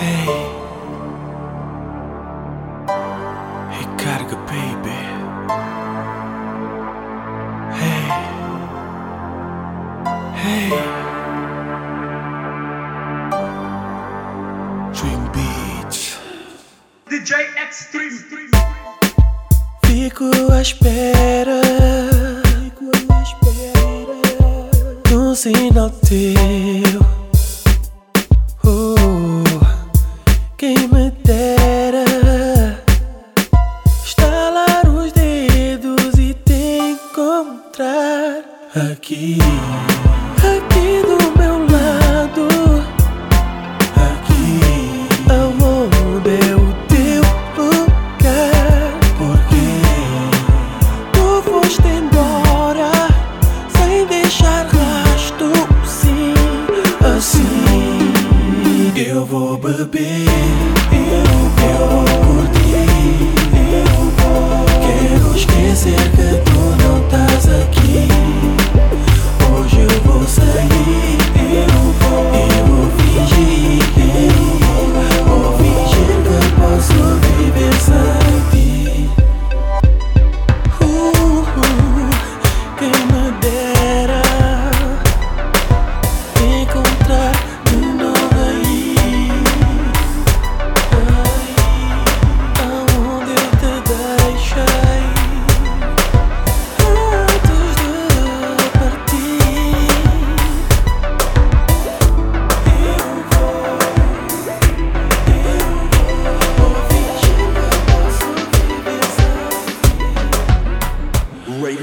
Hey, recarga, baby. Hey, hey. Dream Beach, DJ Extreme. Fico à espera. Fico à espera. De sinal teu.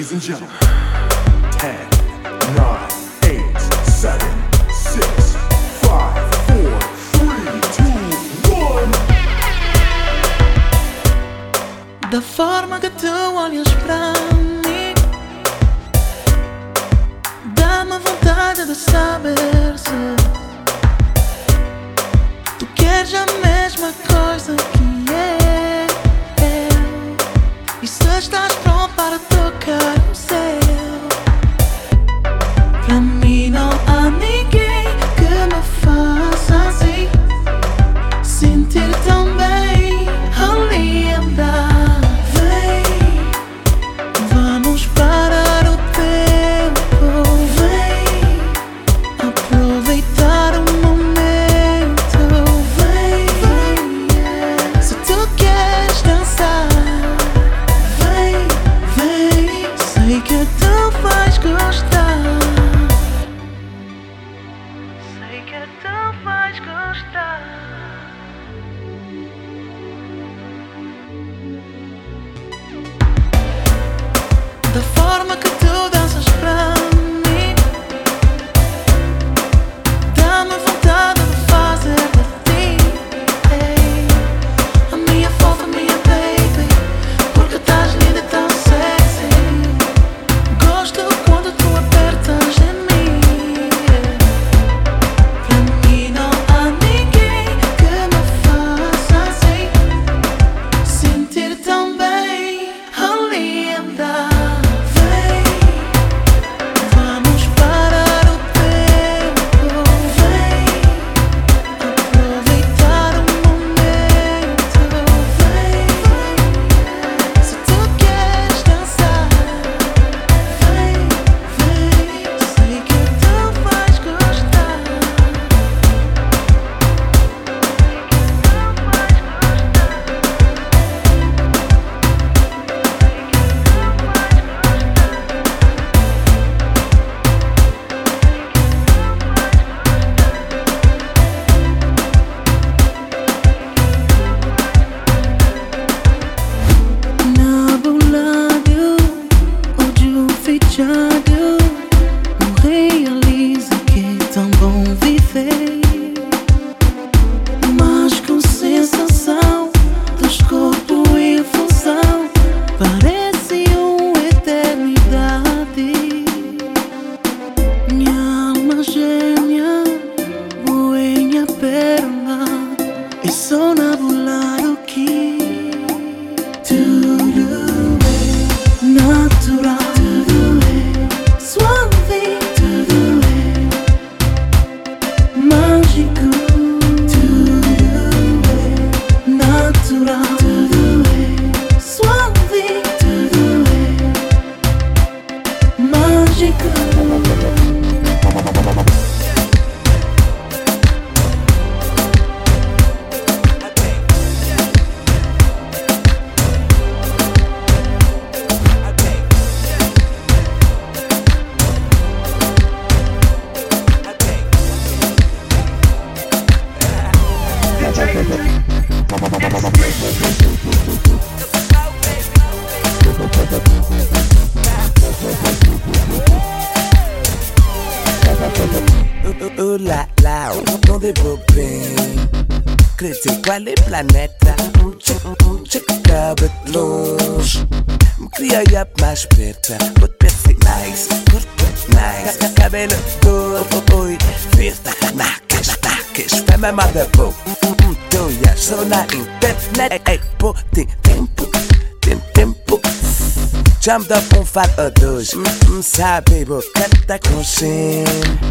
ladies and gentlemen. 10, 9, 8, 7, 6, 5, 4, 3, 2, 1. Da forma que tu olhas pra mim, dá-me vontade de saber. Oh là là, dans des pays. Critique é planeta? Um tchic, um tchic, cabe de longe. Me criei mais perto. Vou ser nice, curto nice. Cabelo todo, oi, verde, nacas, nacas. Fé mamada boa. Tu já sou na internet. Ei, pô, tem tempo, tem tempo. Já me dá pra um fado a dois. Hum, hum, sabe, vou cantar com sim.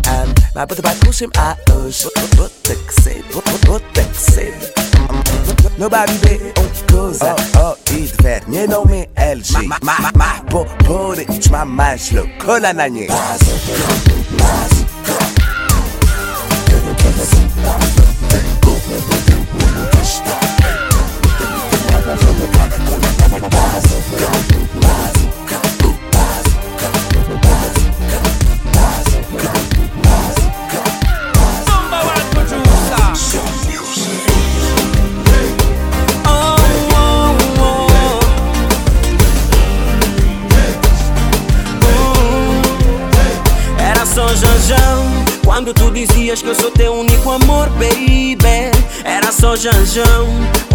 Ah, Mas vou vai com sim a hoje. Vou ter que ser, vou vou ter que ser. Nobody vê um coisa. Oh, oh, e de ver, meu nome é LG. Ma, ma, ma, po, por it, ma, mais louco na nanhe. Era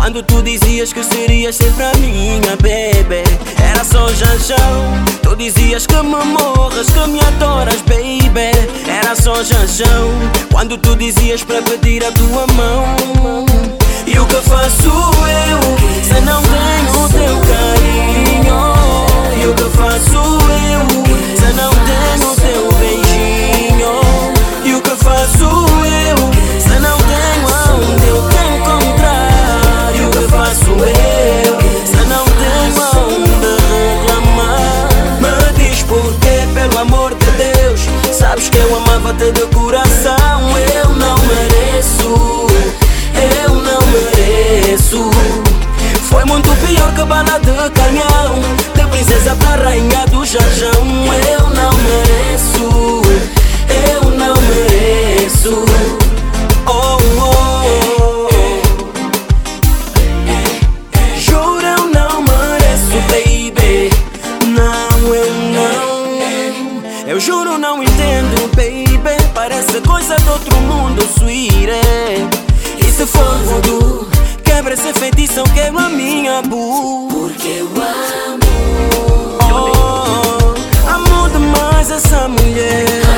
Quando tu dizias que serias sempre a minha, baby Era só Janjão. Tu dizias que me morras, que me adoras, baby Era só Janjão. Quando tu dizias para pedir a tua mão E o que faço eu Se não tenho o teu carinho? E o que faço eu Se não tenho o teu beijinho? E o que faço eu coisa de outro mundo, sweetie E se for voodoo Quebra esse feitiço, quebra a minha bu. Porque eu amo. Oh, Amo demais essa mulher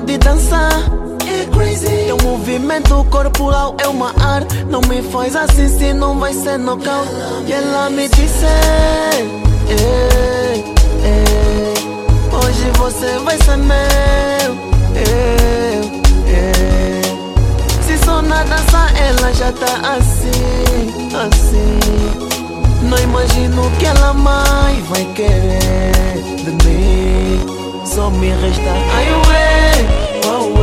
de dançar. É crazy. Teu movimento corporal é uma arte. Não me faz assim se não vai ser nocaute. E ela me disse: ei, ei, Hoje você vai ser meu. Eu, eu. Se só na dança ela já tá assim, assim. Não imagino que ela mais vai querer de mim. Só me resta ai ué, oh,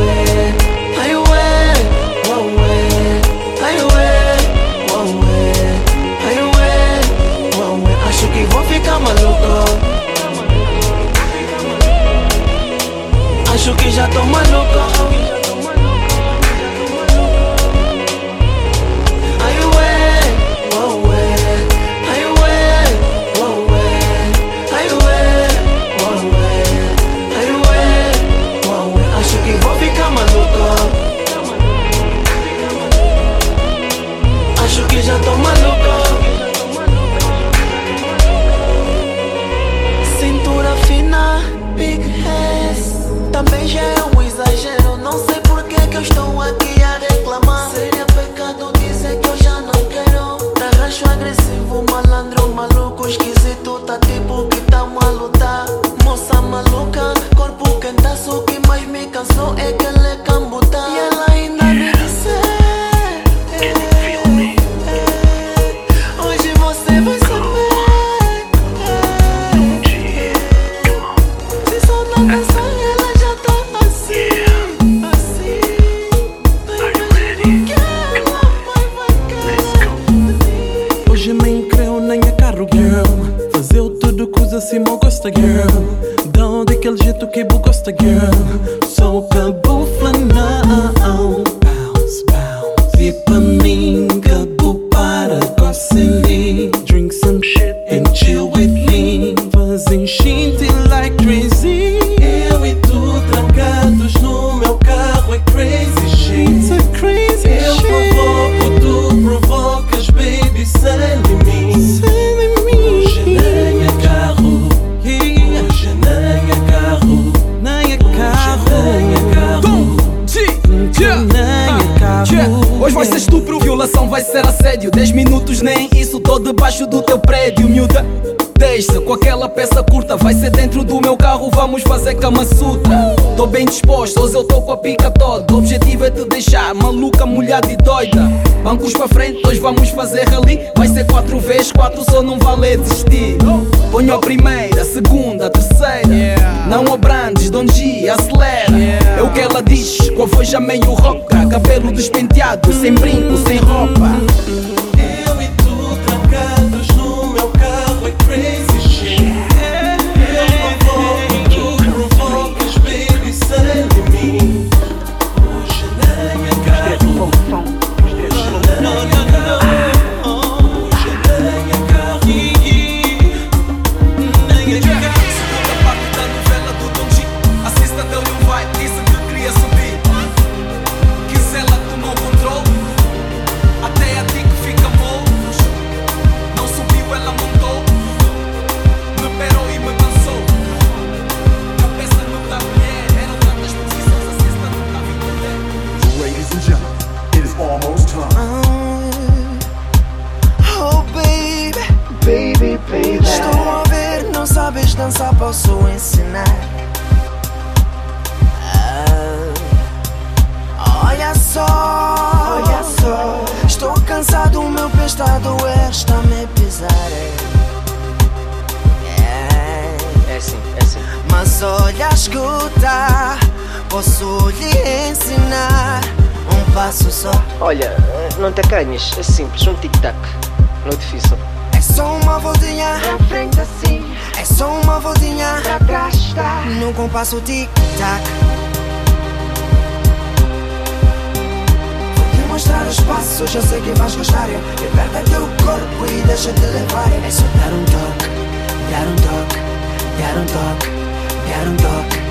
quentaço. O que mais me cansou é que ela é cambuta. E ela ainda me disse. "É, é, Hoje você vai saber. Se só na canção ela já tá assim, assim. Vai que ela vai, vai querer. Hoje nem creu nem é carro, girl. Fazeu tudo coisa assim, mal gosta, girl. Jeito que bu gosta, girl. Sou não. Debaixo do teu prédio Miúda, deixa com aquela peça curta Vai ser dentro do meu carro, vamos fazer cama sutra. Tô bem disposto, hoje eu tô com a pica toda. O objetivo é te deixar maluca, molhada e doida. Bancos pra frente, hoje vamos fazer rally. Vai ser 4 vezes 4, só não vale desistir. Ponho a primeira, a segunda, a terceira Não abrandes, Don G, acelera. É o que ela diz, com a voz já meio roca. Cabelo despenteado, sem brinco, sem roupa dançar, posso ensinar. Ah, olha só, olha só. Estou cansado, o meu pé está a doer, está a me pisar. É, É assim, é assim. mas olha, escuta, posso lhe ensinar um passo só. Olha, não te acanhes, é simples, um tic-tac. Não é difícil. É só uma voltinha pra frente assim. É só uma voltinha pra trás tá. No compasso tic-tac. Vou te mostrar os passos, eu sei que vais gostar. Liberta teu corpo e deixa-te levar. É só dar um toque, dar um toque, dar um toque, dar um toque.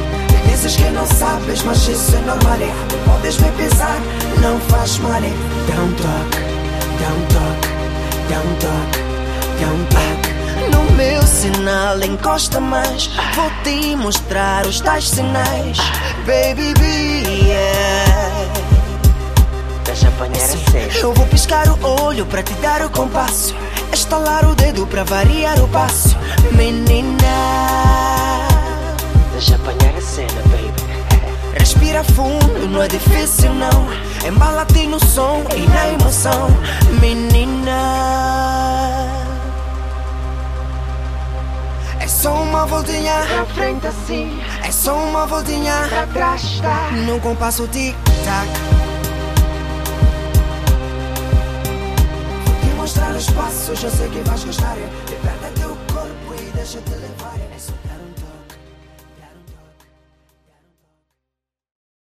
Dizes que não sabes, mas isso é normal. Podes me pisar, não faz mal. Dá um toque, dá um toque, dá um toque, dá um toque. No meu sinal, encosta mais. Vou te mostrar os tais sinais. Baby, be, yeah. Deixa apanhar a. Eu vou piscar o olho pra te dar o compasso. Estalar o dedo pra variar o passo. Menina. Deixa apanhar a cena, baby. Respira fundo, não é difícil não. Embala-te no som e na emoção, menina. Só uma voltinha pra frente assim. É só uma voltinha pra trás, tá? No compasso tic-tac. Vou te mostrar os passos, eu sei que vais gostar. Liberta teu corpo e deixa-te levar. É só